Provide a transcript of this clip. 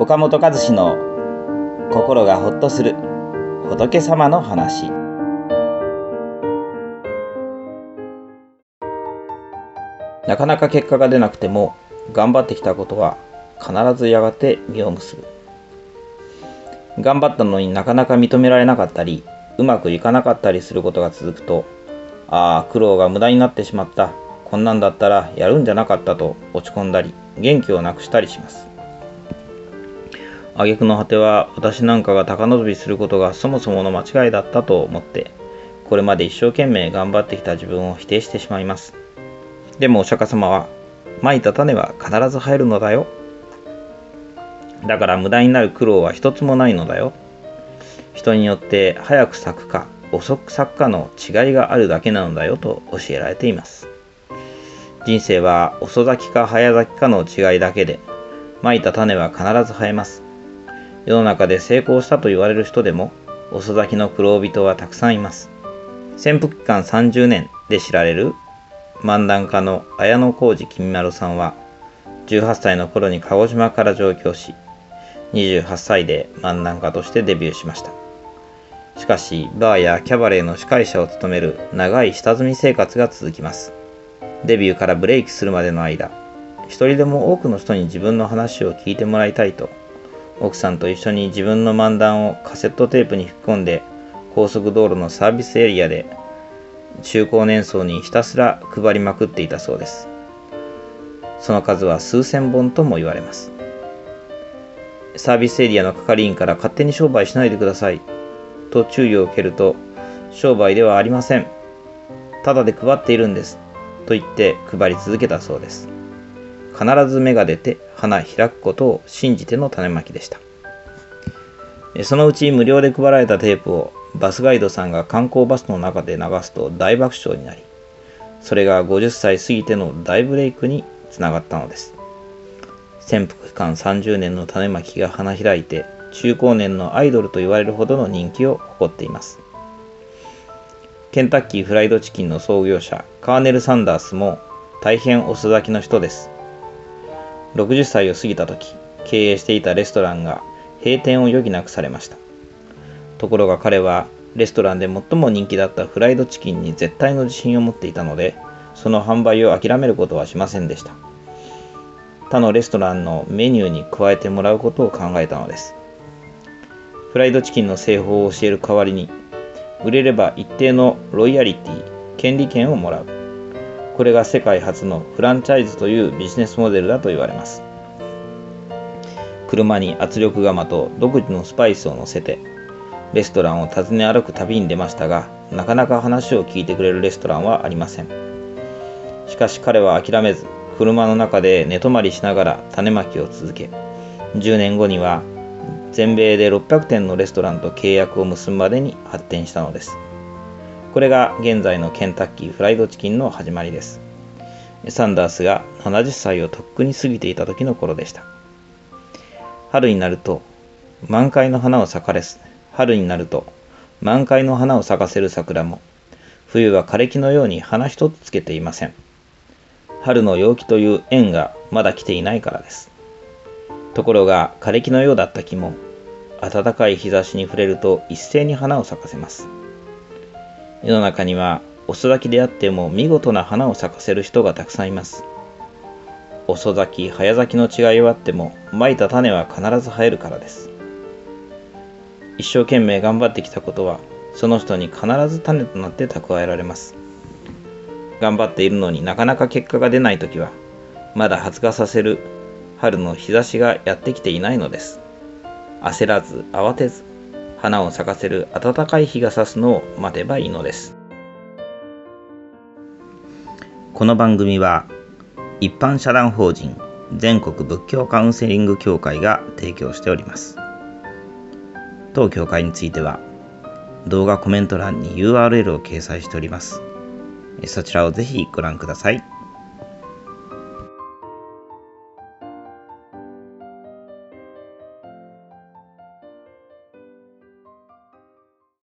岡本和志の心がほっとする仏様の話。なかなか結果が出なくても頑張ってきたことは必ずやがて実を結ぶ。頑張ったのになかなか認められなかったりうまくいかなかったりすることが続くとああ苦労が無駄になってしまった。こんなんだったらやるんじゃなかったと落ち込んだり元気をなくしたりします。挙句の果ては私なんかが高望みすることがそもそもの間違いだったと思ってこれまで一生懸命頑張ってきた自分を否定してしまいます。でもお釈迦様はまいた種は必ず生えるのだよ。だから無駄になる苦労は一つもないのだよ。人によって早く咲くか遅く咲くかの違いがあるだけなのだよと教えられています。人生は遅咲きか早咲きかの違いだけでまいた種は必ず生えます。世の中で成功したと言われる人でも遅咲きの苦労人はたくさんいます。潜伏期間30年で知られる漫談家の綾野浩二君丸さんは18歳の頃に鹿児島から上京し28歳で漫談家としてデビューしました。しかしバーやキャバレーの司会者を務める長い下積み生活が続きます。デビューからブレイクするまでの間一人でも多くの人に自分の話を聞いてもらいたいと奥さんと一緒に自分の漫談をカセットテープに吹き込んで高速道路のサービスエリアで中高年層にひたすら配りまくっていたそうです。その数は数千本とも言われます。サービスエリアの係員から勝手に商売しないでください。と注意を受けると商売ではありません。ただで配っているんです。と言って配り続けたそうです。必ず芽が出て花開くことを信じての種まきでした。そのうち無料で配られたテープをバスガイドさんが観光バスの中で流すと大爆笑になり、それが50歳過ぎての大ブレイクにつながったのです。潜伏期間30年の種まきが花開いて、中高年のアイドルと言われるほどの人気を誇っています。ケンタッキーフライドチキンの創業者、カーネル・サンダースも大変遅咲きの人です。60歳を過ぎた時経営していたレストランが閉店を余儀なくされました。ところが彼はレストランで最も人気だったフライドチキンに絶対の自信を持っていたのでその販売を諦めることはしませんでした。他のレストランのメニューに加えてもらうことを考えたのです。フライドチキンの製法を教える代わりに売れれば一定のロイヤリティ権利権をもらう。これが世界初のフランチャイズというビジネスモデルだと言われます。車に圧力釜と独自のスパイスを乗せてレストランを訪ね歩く旅に出ましたがなかなか話を聞いてくれるレストランはありません。しかし彼は諦めず車の中で寝泊まりしながら種まきを続け10年後には全米で600店のレストランと契約を結ぶまでに発展したのです。これが現在のケンタッキーフライドチキンの始まりです。サンダースが70歳をとっくに過ぎていた時の頃でした。春になると満開の花を咲かれす。春になると満開の花を咲かせる桜も冬は枯れ木のように花一つつけていません。春の陽気という縁がまだ来ていないからです。ところが枯れ木のようだった木も暖かい日差しに触れると一斉に花を咲かせます。世の中には遅咲きであっても見事な花を咲かせる人がたくさんいます。遅咲き、早咲きの違いはあっても、まいた種は必ず生えるからです。一生懸命頑張ってきたことは、その人に必ず種となって蓄えられます。頑張っているのになかなか結果が出ないときは、まだ発芽させる春の日差しがやってきていないのです。焦らず慌てず花を咲かせる暖かい日が差すのを待てばいいのです。この番組は一般社団法人全国仏教カウンセリング協会が提供しております。当協会については動画コメント欄に URL を掲載しております。そちらをぜひご覧ください。